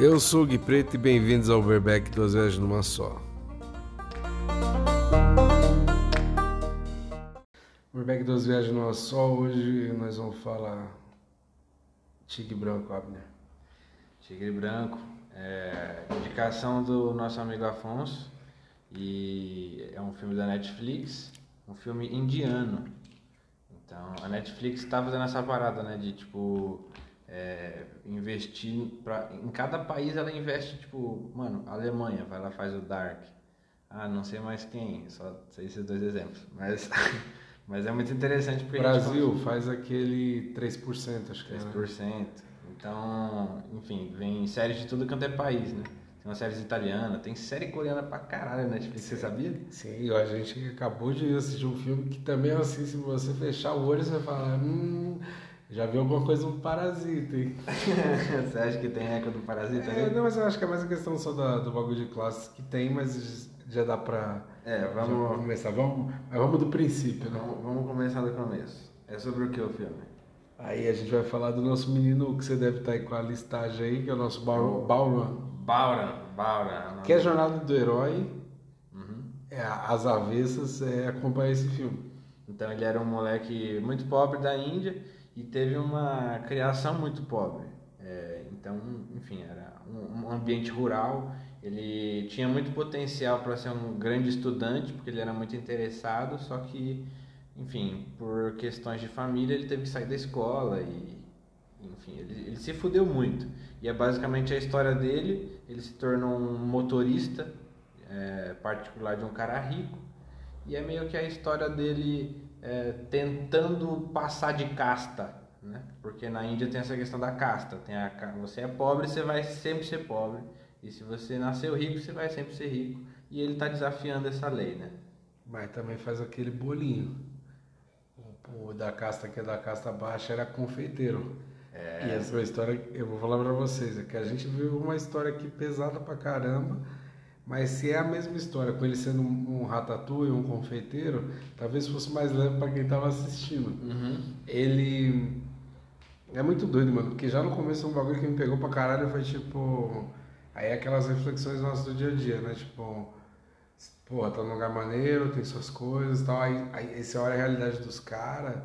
Eu sou o Gui Preto e bem-vindos ao Verbeck Duas Vezes Numa Só. Verbeck Duas Viagens Numa Só, hoje nós vamos falar Tigre Branco, Abner. Tigre Branco, é, indicação do nosso amigo Afonso e é um filme da Netflix, um filme indiano. Então, a Netflix tá fazendo essa parada, né, de tipo é, investir pra, em cada país ela investe tipo mano Alemanha vai lá faz o Dark. Ah não sei mais quem só sei esses dois exemplos mas mas é muito interessante porque Brasil faz aquele 3% acho que 3% é, né? então enfim vem séries de tudo quanto é país né? Tem uma série italiana tem série coreana pra caralho na Netflix você sabia? Sim a gente acabou de assistir um filme que também é assim se você fechar o olho você vai falar hum já viu alguma coisa do Parasita, hein? Você acha que tem eco do Parasita? É, não, mas eu acho que é mais a questão só da, do bagulho de classes que tem, mas já dá pra. É, vamos. começar. Vamos, vamos do princípio, né? Vamos, vamos começar do começo. É sobre o que o filme? Aí a gente vai falar do nosso menino que você deve estar aí com a listagem aí, que é o nosso Bauran. Bauran, Bauran. Que é a jornada do herói. Uhum. É, as avessas é, acompanha esse filme. Então ele era um moleque muito pobre da Índia e teve uma criação muito pobre. É, então, enfim, era um, um, ambiente rural. Ele tinha muito potencial para ser um grande estudante, porque ele era muito interessado, só que, enfim, por questões de família, ele teve que sair da escola e, enfim, ele, ele se fudeu muito. E é basicamente a história dele. Ele se tornou um motorista é, particular de um cara rico, e é meio que a história dele é, tentando passar de casta, né? Porque na Índia tem essa questão da casta. Tem a, você é pobre, você vai sempre ser pobre. E se você nasceu rico, você vai sempre ser rico. E ele está desafiando essa lei, né? Mas também faz aquele bolinho. O, o da casta que é da casta baixa era confeiteiro. É... E essa história, eu vou falar para vocês, é que a gente viu uma história aqui pesada pra caramba mas se é a mesma história, com ele sendo um, um ratatouille, um confeiteiro, talvez fosse mais leve para quem estava assistindo. Uhum. Ele é muito doido, mano, porque já no começo um bagulho que me pegou pra caralho foi tipo. Aí é aquelas reflexões nossas do dia a dia, né? Tipo, porra, tá num lugar maneiro, tem suas coisas e tal. Aí, aí você olha a realidade dos caras,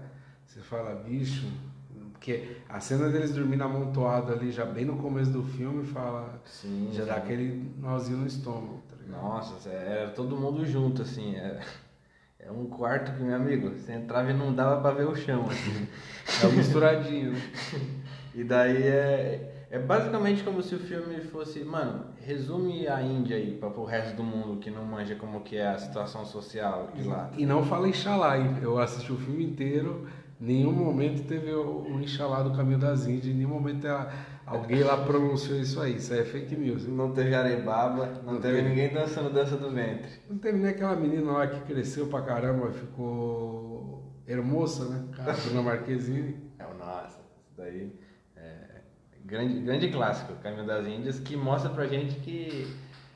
você fala, bicho, porque a cena deles dormindo amontoado ali, já bem no começo do filme, fala. Sim, já dá aquele nozinho no estômago, tá ligado? Nossa, era todo mundo junto, assim. É, é um quarto que, meu amigo, você entrava e não dava pra ver o chão, assim. é misturadinho? E daí é, é basicamente como se o filme fosse, mano, resume a Índia aí para o resto do mundo que não manja como que é a situação social de lá. E não fala em Xalai, eu assisti o filme inteiro nenhum momento teve o, o Inxalá do Caminho das Índias, em nenhum momento alguém lá pronunciou isso aí, isso aí é fake news. Não teve arebaba, não, não teve, teve, ninguém dançando dança do ventre. Não teve nem aquela menina lá que cresceu pra caramba, ficou hermosa, né? A Bruna Marquezine. É, nossa, isso daí é grande, grande clássico, Caminho das Índias, que mostra pra gente que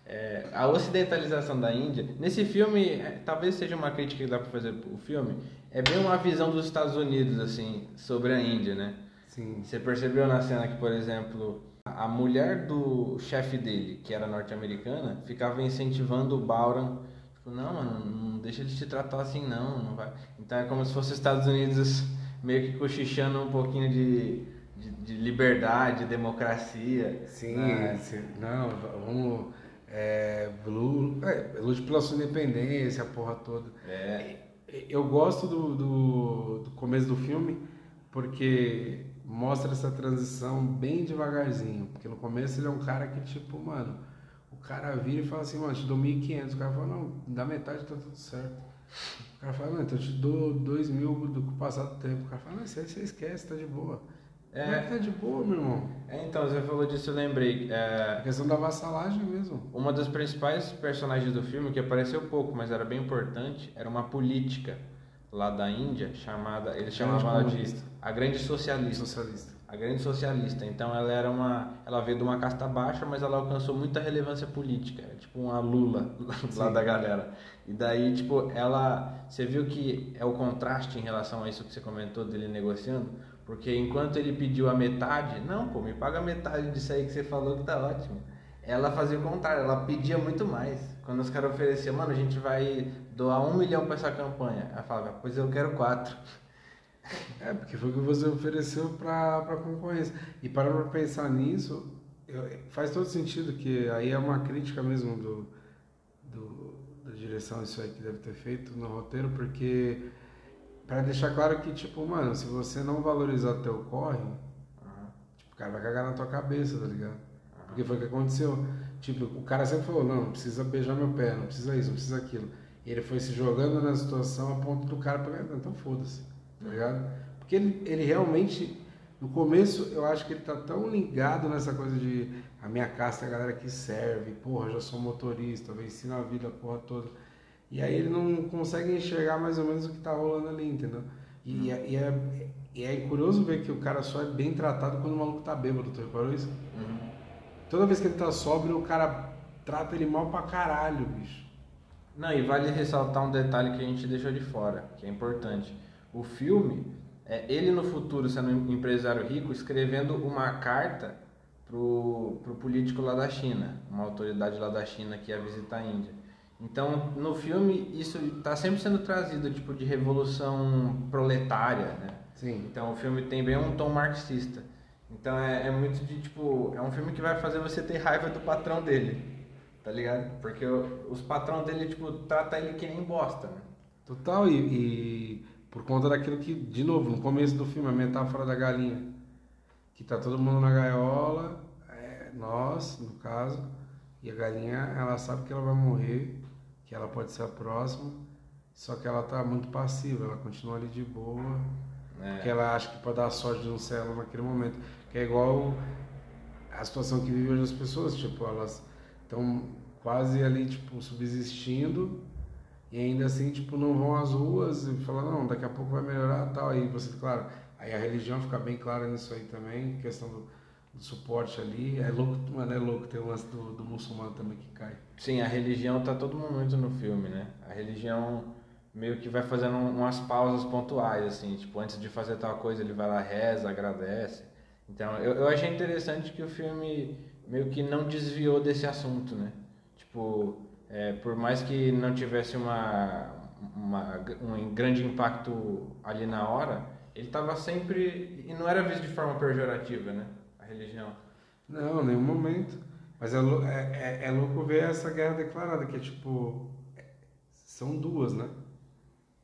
é, a ocidentalização da Índia, nesse filme, é, talvez seja uma crítica que dá pra fazer pro filme, é bem uma visão dos Estados Unidos, assim, sobre a Índia, né? Sim. Você percebeu na cena que, por exemplo, a mulher do chefe dele, que era norte-americana, ficava incentivando o Bauran, tipo, não, mano, não deixa ele te tratar assim, não, não vai. Então é como se fosse os Estados Unidos meio que cochichando um pouquinho de, de, de liberdade, democracia. Sim, né? não, vamos... É, Blue, é, lute pela sua independência, a porra toda. É eu gosto do, do, do, começo do filme porque mostra essa transição bem devagarzinho. Porque no começo ele é um cara que, tipo, mano, o cara vira e fala assim, mano, te dou 1.500. O cara fala, não, dá metade tá tudo certo. O cara fala, não, então eu te dou 2 mil do passado tempo. O cara fala, não, isso aí você esquece, tá de boa. É, é tá de boa, meu irmão? É, então, você falou disso, eu lembrei. É, a questão da vassalagem mesmo. Uma das principais personagens do filme, que apareceu pouco, mas era bem importante, era uma política lá da Índia, chamada. Eles chamavam ela de a grande socialista. Socialista. A grande socialista. Então ela era uma. Ela veio de uma casta baixa, mas ela alcançou muita relevância política. É tipo uma Lula lá da galera. E daí, tipo, ela. Você viu que é o contraste em relação a isso que você comentou dele negociando? Porque enquanto ele pediu a metade, não, pô, me paga metade disso aí que você falou que tá ótimo. Ela fazia o contrário, ela pedia muito mais. Quando os caras ofereciam, mano, a gente vai doar um milhão para essa campanha. Ela falava, pois eu quero quatro. É, porque foi o que você ofereceu para a concorrência. E para pensar nisso, faz todo sentido que aí é uma crítica mesmo do, do, da direção isso aí que deve ter feito no roteiro, porque para deixar claro que, tipo, mano, se você não valorizar teu corre, uhum. tipo, o cara vai cagar na tua cabeça, tá ligado? Uhum. Porque foi o que aconteceu. Tipo, o cara sempre falou, não, não precisa beijar meu pé, não precisa isso, não precisa aquilo. E ele foi se jogando na situação a ponto do cara pegar, então foda-se, tá ligado? Porque ele, ele realmente, no começo, eu acho que ele tá tão ligado nessa coisa de a minha casta é a galera que serve, porra, já sou motorista, eu ensino a vida, porra toda. E aí ele não consegue enxergar mais ou menos o que tá rolando ali, entendeu? E, uhum. e, é, e é curioso ver que o cara só é bem tratado quando o maluco tá bêbado, tu reparou isso? Uhum. Toda vez que ele tá sóbrio, o cara trata ele mal pra caralho, bicho. Não, e vale ressaltar um detalhe que a gente deixou de fora, que é importante. O filme, é ele no futuro sendo um empresário rico, escrevendo uma carta pro, pro político lá da China, uma autoridade lá da China que ia visitar a Índia. Então, no filme, isso está sempre sendo trazido, tipo, de revolução proletária, né? Sim. Então, o filme tem bem um tom marxista. Então, é, é muito de, tipo, é um filme que vai fazer você ter raiva do patrão dele, tá ligado? Porque o, os patrão dele, tipo, trata ele que nem bosta, né? Total, e, e por conta daquilo que, de novo, no começo do filme, a metáfora da galinha. Que tá todo mundo na gaiola, é, nós, no caso, e a galinha, ela sabe que ela vai morrer que ela pode ser a próxima, só que ela tá muito passiva, ela continua ali de boa, é. porque ela acha que pode dar sorte de ser ela naquele momento, que é igual a situação que vivem hoje as pessoas, tipo, elas estão quase ali, tipo, subsistindo e ainda assim, tipo, não vão às ruas e falam, não, daqui a pouco vai melhorar tal, aí você, claro, aí a religião fica bem clara nisso aí também, questão do suporte ali. É louco, mano, é louco ter o lance do, do muçulmano também que cai. Sim, a religião tá todo momento no filme, né? A religião meio que vai fazendo umas pausas pontuais, assim, tipo, antes de fazer tal coisa ele vai lá, reza, agradece. Então, eu, eu achei interessante que o filme meio que não desviou desse assunto, né? Tipo, é, por mais que não tivesse uma, uma, um grande impacto ali na hora, ele estava sempre. E não era visto de forma pejorativa, né? Religião? Não, nenhum momento. Mas é, é, é, é louco ver essa guerra declarada, que é tipo. São duas, né?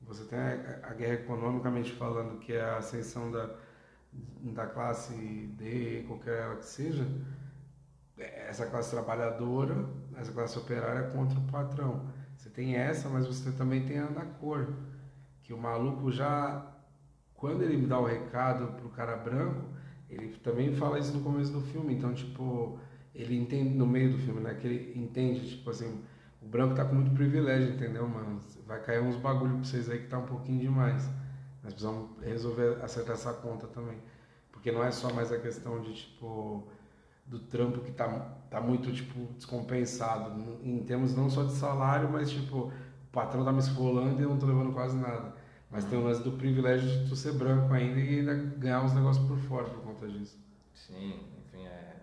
Você tem a, a, guerra economicamente falando, que é a ascensão da, da classe D, qualquer ela que seja, essa classe trabalhadora, essa classe operária contra o patrão. Você tem essa, mas você também tem a da cor, que o maluco já, quando ele dá o recado pro cara branco, ele também fala isso no começo do filme, então, tipo, ele entende no meio do filme, né? Que ele entende, tipo assim, o branco tá com muito privilégio, entendeu, mano? Vai cair uns bagulho pra vocês aí que tá um pouquinho demais. Nós precisamos resolver, acertar essa conta também. Porque não é só mais a questão de, tipo, do trampo que tá, tá muito, tipo, descompensado. Em termos não só de salário, mas, tipo, o patrão tá me esfolando e eu não tô levando quase nada. Mas tem o lance do privilégio de tu ser branco ainda e ainda ganhar uns negócios por fora por conta disso. Sim, enfim, é.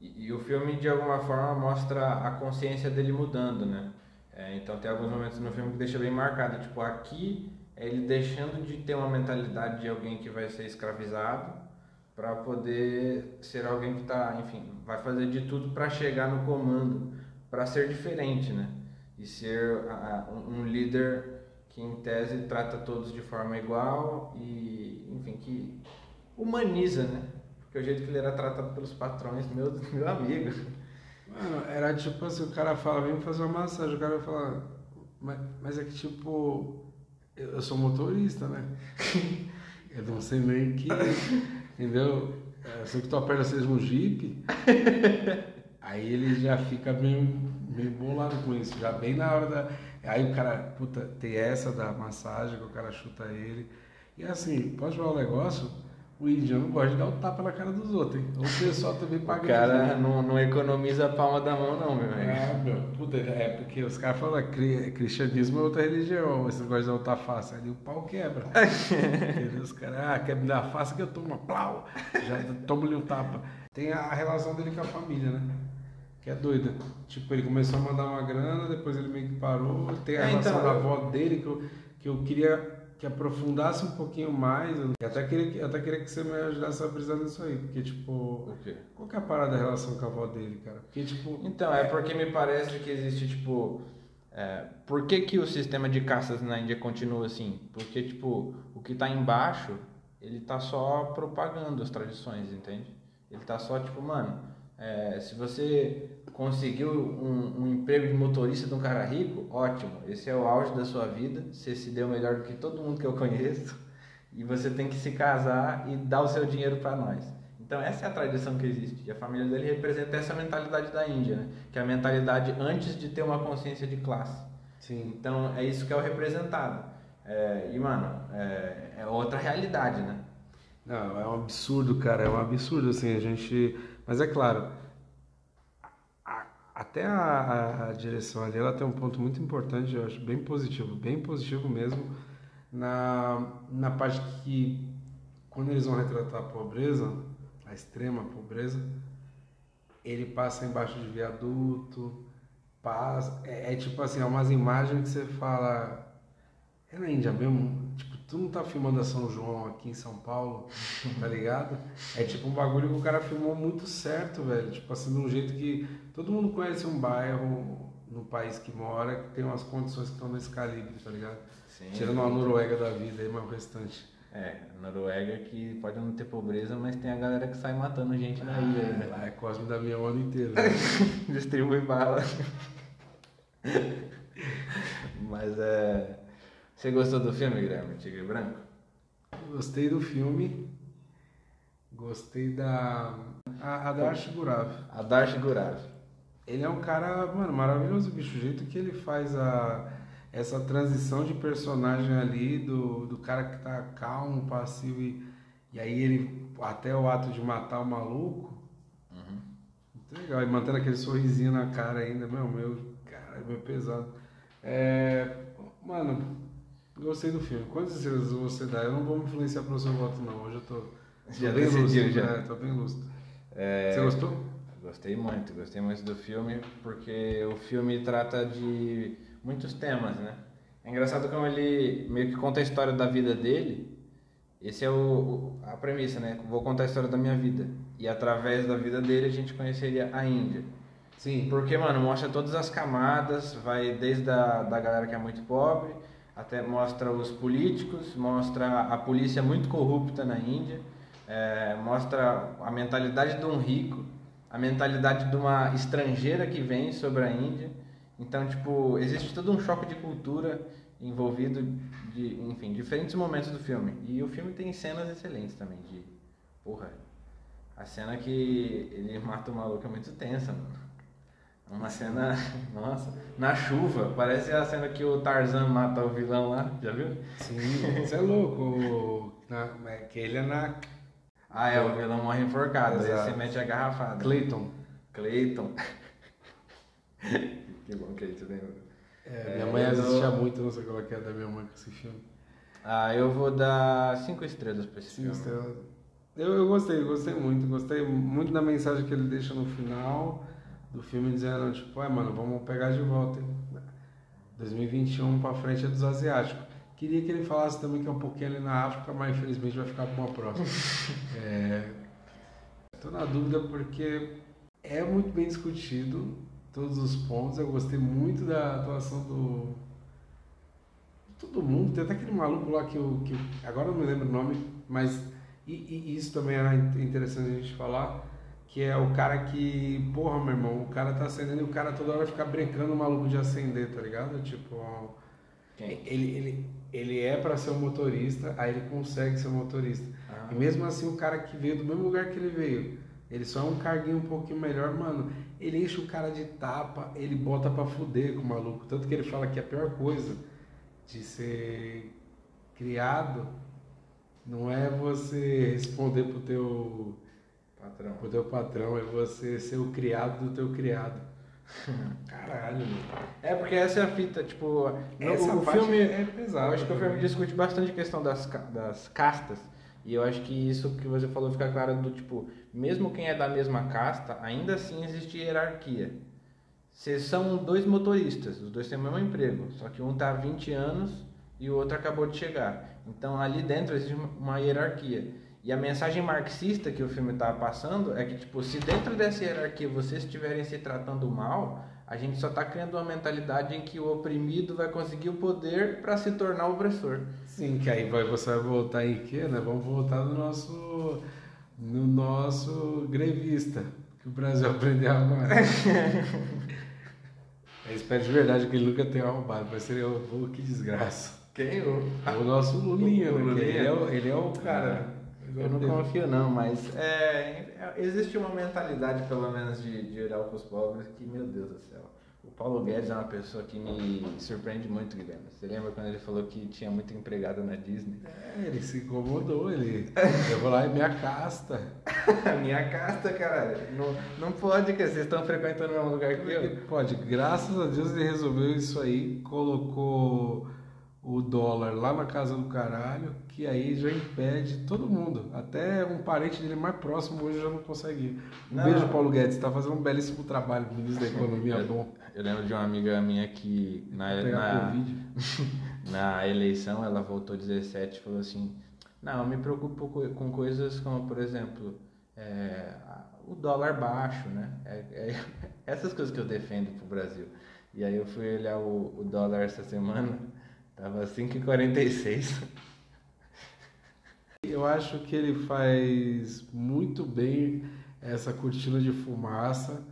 E, e o filme de alguma forma mostra a consciência dele mudando, né? É, então tem alguns momentos no filme que deixa bem marcado. Tipo, aqui é ele deixando de ter uma mentalidade de alguém que vai ser escravizado para poder ser alguém que tá, enfim, vai fazer de tudo para chegar no comando, para ser diferente, né? E ser um líder que em tese trata todos de forma igual e, enfim, que humaniza, né? Porque o jeito que ele era tratado pelos patrões, meu, meu amigo. Mano, era tipo assim, o cara fala, vem fazer uma massagem, o cara fala, mas, mas é que tipo, eu, sou motorista, né? eu não sei nem que, entendeu? Eu sei que tua perna seja um Jeep. Aí ele já fica meio, meio bolado com isso, já bem na hora da Aí o cara, puta, tem essa da massagem que o cara chuta ele. E assim, pode falar um negócio, O índio não gosta de dar o tapa na cara dos outros, hein? O pessoal também paga. O cara não, não economiza a palma da mão, não, meu amigo. Ah, meu. Puta, é porque os caras falam que cristianismo é outra religião. Esse negócio de dar o tapa ali, o pau quebra. Os caras, ah, quer me dar face que eu tomo, plau! Já tomo-lhe um tapa. Tem a relação dele com a família, né? Que é doida. Tipo, ele começou a mandar uma grana, depois ele meio que parou. Tem a É, relação então, da avó dele que eu, que eu queria que aprofundasse um pouquinho mais. Eu até queria, que- eu até queria que você me ajudasse a brisar nisso aí. Porque, tipo, O quê? qual que é a parada da relação com a avó dele, cara? Porque, tipo. Então, é porque me parece que existe, tipo. é, por que, que o sistema de caças na Índia continua assim? Porque, tipo, o que tá embaixo, ele tá só propagando as tradições, entende? Ele tá só, tipo, mano, é, se você conseguiu um, um emprego de motorista de um cara rico, ótimo. Esse é o auge da sua vida. Você se deu melhor do que todo mundo que eu conheço. E você tem que se casar e dar o seu dinheiro para nós. Então essa é a tradição que existe. E a família dele representa essa mentalidade da Índia, né? Que é a mentalidade antes de ter uma consciência de classe. Sim. Então é isso que é o representado. É, e mano, é, é outra realidade, né? Não, é um absurdo, cara. É um absurdo, assim, a gente. Mas é claro, até a, a- direção ali, ela tem um ponto muito importante, eu acho bem positivo, bem positivo mesmo, na, na parte que, quando eles vão retratar a pobreza, a extrema pobreza, ele passa embaixo de viaduto, passa. É, é tipo assim, é umas imagens que você fala. É na Índia mesmo? Tipo, tu não tá filmando a São João aqui em São Paulo, tá ligado? É tipo um bagulho que o cara filmou muito certo, velho. Tipo assim, de um jeito que todo mundo conhece um bairro no país que mora que tem umas condições que estão nesse calibre, tá ligado? Sim. Tirando a Noruega da vida aí, mas o restante. É, Noruega que pode não ter pobreza, mas tem a galera que sai matando gente na ilha, É, né? lá é Cosme da minha o ano inteiro. né? Distribui bala. Mas é. Você gostou do filme, Guilherme? Tigre Branco? Gostei do filme. Gostei da. A, a Darsh Gurav. A Darsh Gurav. Ele é um cara, mano, maravilhoso, bicho. O jeito que ele faz a, essa transição de personagem ali, do, do cara que tá calmo, passivo, e, e aí ele, até o ato de matar o maluco, muito legal. E mantendo aquele sorrisinho na cara ainda, meu, meu, cara, é meio pesado. É, mano, gostei do filme. Quantas estrelas você dá? Eu não vou me influenciar pelo seu voto, não. Hoje eu tô, tô Já bem decidiu, lúcido, já. né? Tô bem lúcido. É, Você gostou? Gostei muito, gostei muito do filme, porque o filme trata de muitos temas, né? É engraçado como ele meio que conta a história da vida dele. Esse é o, a premissa, né? Vou contar a história da minha vida. E através da vida dele a gente conheceria a Índia. Sim. Porque, mano, mostra todas as camadas, vai desde a da galera que é muito pobre, até mostra os políticos, mostra a polícia muito corrupta na Índia, é, mostra a mentalidade de um rico, a mentalidade de uma estrangeira que vem sobre a Índia. Então, tipo, existe todo um choque de cultura envolvido de, enfim, diferentes momentos do filme. E o filme tem cenas excelentes também de, porra, a cena que ele mata o maluco é muito tensa, mano. Uma cena, nossa, na chuva, parece a cena que o Tarzan mata o vilão lá, já viu? Sim, você é louco. Na, é que ele é na Ah, é, o vilão morre enforcado, aí Exato. você mete a garrafada. Clayton. Clayton. que bom que aí tu lembra. É, minha É, mãe eu assistia dou- muito, não sei qual que é da minha mãe com esse filme. Ah, eu vou dar cinco estrelas pra esse Sim, filme. estrelas. Eu, eu gostei, gostei muito. Gostei muito da mensagem que ele deixa no final do filme, dizendo, tipo, ai mano, vamos pegar de volta. hein? 2021 pra frente é dos asiáticos. Queria que ele falasse também que é um pouquinho ali na África, mas infelizmente vai ficar pra uma próxima. é, tô na dúvida porque é muito bem discutido todos os pontos. Eu gostei muito da atuação do. Todo mundo, tem até aquele maluco lá que eu. Que, eu- agora não me lembro o nome, mas. E, e isso também era in- interessante a gente falar. Que é o cara que. Porra, meu irmão, o cara tá acendendo e o cara toda hora fica brincando o maluco de acender, tá ligado? Tipo. Quem? Ele, ele, ele é pra ser um motorista, aí ele consegue ser um motorista. Ah. E mesmo assim, o cara que veio do mesmo lugar que ele veio, ele só é um carguinho um pouquinho melhor, mano. Ele enche o cara de tapa, ele bota pra fuder com o maluco. Tanto que ele fala que a pior coisa de ser criado Não é você responder pro teu Patrão. pro teu patrão, é você ser o criado do teu criado. Caralho. É, porque essa é a fita, tipo, no- Essa o filme. é pesada Eu acho que o filme também. discute bastante a questão das, das castas. E eu acho que isso que você falou fica claro do tipo, mesmo quem é da mesma casta, ainda assim existe hierarquia. Se são dois motoristas, os dois têm o mesmo emprego, só que um tá há 20 anos e o outro acabou de chegar. Então ali dentro existe uma hierarquia. E a mensagem marxista que o filme tá passando é que tipo, se dentro dessa hierarquia vocês estiverem se tratando mal, a gente só tá criando uma mentalidade em que o oprimido vai conseguir o poder para se tornar opressor. Sim, que aí vai, você vai voltar em quê, né? Vamos voltar no nosso no nosso grevista, que o Brasil aprendeu agora. Eu espero de verdade que ele nunca tenha roubado, mas seria o que desgraça. Quem eu? O nosso Lulinha, O né? Lulinha. Ele é o, ele é o cara. Eu não confio não, mas é, é- existe uma mentalidade, pelo menos, de, de olhar para os pobres que, meu Deus do céu. O Paulo Guedes é uma pessoa que me surpreende muito, Guilherme. Você lembra quando ele falou que tinha muita empregada na Disney? É, ele se incomodou, ele. Eu vou lá e minha casta. Minha casta, caralho. Não, não pode, que vocês estão frequentando o mesmo lugar que eu. Pode, graças a Deus ele resolveu isso aí, colocou o dólar lá na casa do caralho, que aí já impede todo mundo. Até um parente dele mais próximo hoje já não consegue. Um Não. beijo, Paulo Guedes, tá fazendo um belíssimo trabalho, ministro da Economia bom. Eu lembro de uma amiga minha que na, na, na eleição ela votou 17 e falou assim: Não, eu me preocupo co- com coisas como, por exemplo, é, o dólar baixo, né? É, é- essas coisas que eu defendo pro Brasil. E aí eu fui olhar o, o dólar essa semana, tava 5,46. Eu acho que ele faz muito bem essa cortina de fumaça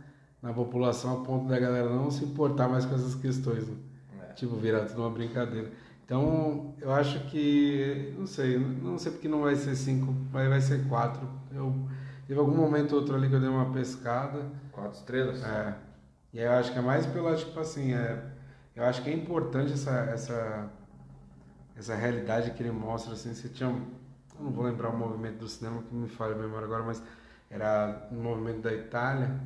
na população a ponto da galera não se importar mais com essas questões. Né? É. Tipo, virar tudo uma brincadeira. Então, eu acho que, não sei, não sei porque não vai ser cinco, mas vai ser quatro. Eu teve algum momento ou outro ali que eu dei uma pescada. Quatro estrelas? É. E aí eu acho que é mais pela, tipo assim, é, eu acho que é importante essa, essa, essa realidade que ele mostra, assim, você tinha, eu não vou lembrar o movimento do cinema que me falha a memória agora, mas era um movimento da Itália,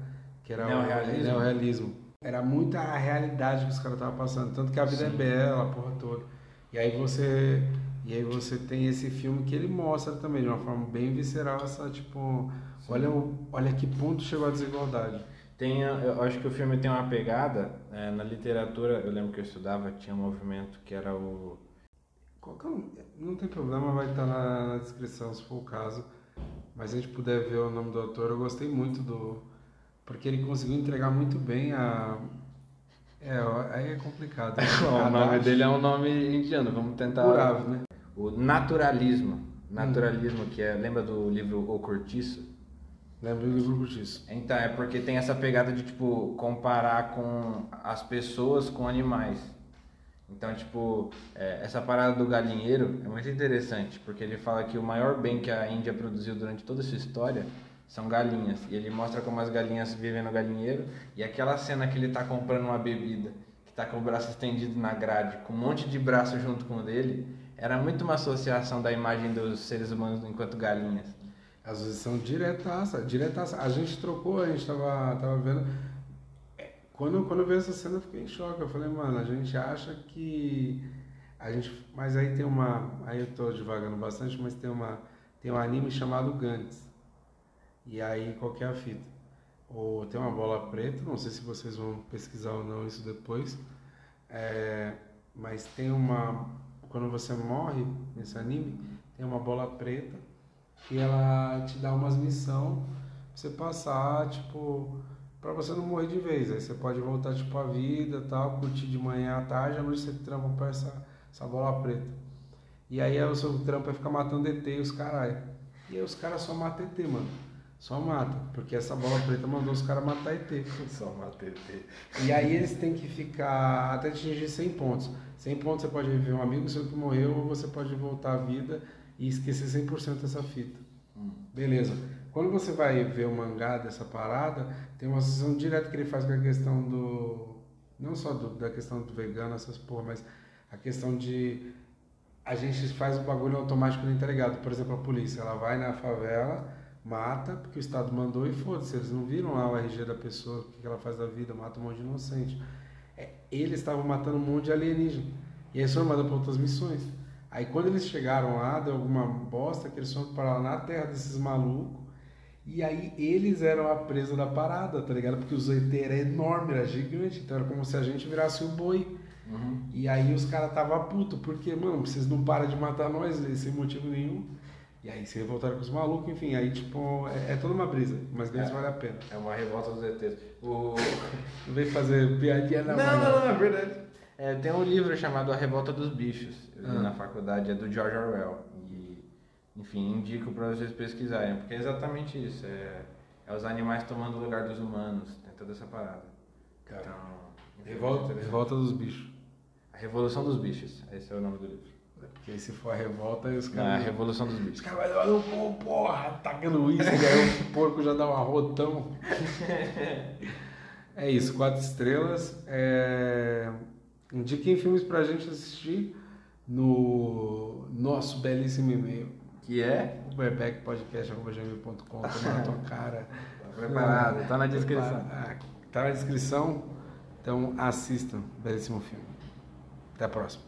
que era Neorrealismo. o neorrealismo. Era muita a realidade que os caras estavam passando, tanto que a vida é bela, a porra toda. E aí você e aí você tem esse filme que ele mostra também de uma forma bem visceral essa tipo, olha o, olha que ponto chegou a desigualdade. Tem, eu acho que o filme tem uma pegada, é, na literatura, eu lembro que eu estudava, tinha um movimento que era o é não tem problema, vai estar na, descrição se for o caso. Mas se a gente puder ver o nome do autor, eu gostei muito do. Porque ele conseguiu entregar muito bem a. É, aí é complicado. o nome dele é um nome indiano, vamos tentar. Curave, né? O naturalismo. Naturalismo, que é. Lembra do livro O Cortiço? Lembra do livro disso. Então, é porque tem essa pegada de, tipo, comparar com as pessoas com animais. Então, tipo, é, essa parada do galinheiro é muito interessante, porque ele fala que o maior bem que a Índia produziu durante toda a sua história são galinhas. E ele mostra como as galinhas vivem no galinheiro. E aquela cena que ele tá comprando uma bebida, que tá com o braço estendido na grade, com um monte de braço junto com o dele, era muito uma associação da imagem dos seres humanos enquanto galinhas. Às vezes são diretaça, diretaça. A gente trocou, a gente tava, tava vendo. É, Quando, quando eu vi essa cena, eu fiquei em choque. Eu falei, mano, a gente acha que. A gente, mas aí tem uma. Aí eu tô devagando bastante, mas tem uma. Tem um anime chamado Gantz. E aí, qual que é a fita? Ou tem uma bola preta, não sei se vocês vão pesquisar ou não isso depois. É, mas tem uma. Quando você morre nesse anime, tem uma bola preta que ela te dá umas missão pra você passar, tipo, pra você não morrer de vez. Aí você pode voltar, tipo, a vida tal, curtir de manhã à tarde, à noite você trampa pra essa, essa bola preta. E aí o seu trampo é ficar matando ET e os caralho. E aí os caras só matam ET, mano. Só mata, porque essa bola preta mandou os caras matar ET. Só uma TT. E aí eles têm que ficar até atingir 100 pontos. 100 pontos você pode reviver um amigo seu que morreu, ou você pode voltar à vida e esquecer 100% dessa fita. Beleza. Quando você vai ver o mangá dessa parada, tem uma associação direta que ele faz com a questão do. Não só do- da questão do vegano, essas porra, mas a questão de a gente faz o bagulho automático no entregado. Por exemplo, a polícia, ela vai na favela, mata, porque o Estado mandou e foda-se. Eles não viram lá o RG da pessoa, o que ela faz da vida, mata um monte de inocente. É, eles estavam matando um monte de alienígena. E aí foram mandados para outras missões. Aí quando eles chegaram lá, deu alguma bosta que eles foram para lá na terra desses malucos. E aí eles eram a presa da parada, tá ligado? Porque o ZT era enorme, era gigante. Então era como se a gente virasse o boi. Uhum. E aí os caras tava puto, porque, mano, vocês não param de matar nós sem motivo nenhum. E aí se revoltaram com os malucos, enfim, aí tipo, é, é toda uma brisa, mas deles É. vale a pena. É uma revolta dos ETs. O... Não vem fazer piadinha Não, na não, não, é verdade. É, tem um livro chamado A Revolta dos Bichos, eu li Ah. na faculdade, é do George Orwell. E, enfim, indico para vocês pesquisarem, porque é exatamente isso. É, é os animais tomando o lugar dos humanos, tem toda essa parada. Cara, Então, enfim, revolta, revolta dos bichos. A Revolução dos Bichos, esse é o nome do livro. Porque aí se for a revolta, os A caras. Revolução dos Os Bichos. caras vão pô, porra, atacando uísque, aí o porco já dá um arrotão. É isso, quatro estrelas. É... Indiquem filmes pra gente assistir no nosso belíssimo e-mail. Que é? uberbackpodcast.com, tá na tua cara. Tá preparado, tá na descrição. Ah, Tá na descrição. Então assistam. Belíssimo filme. Até a próxima.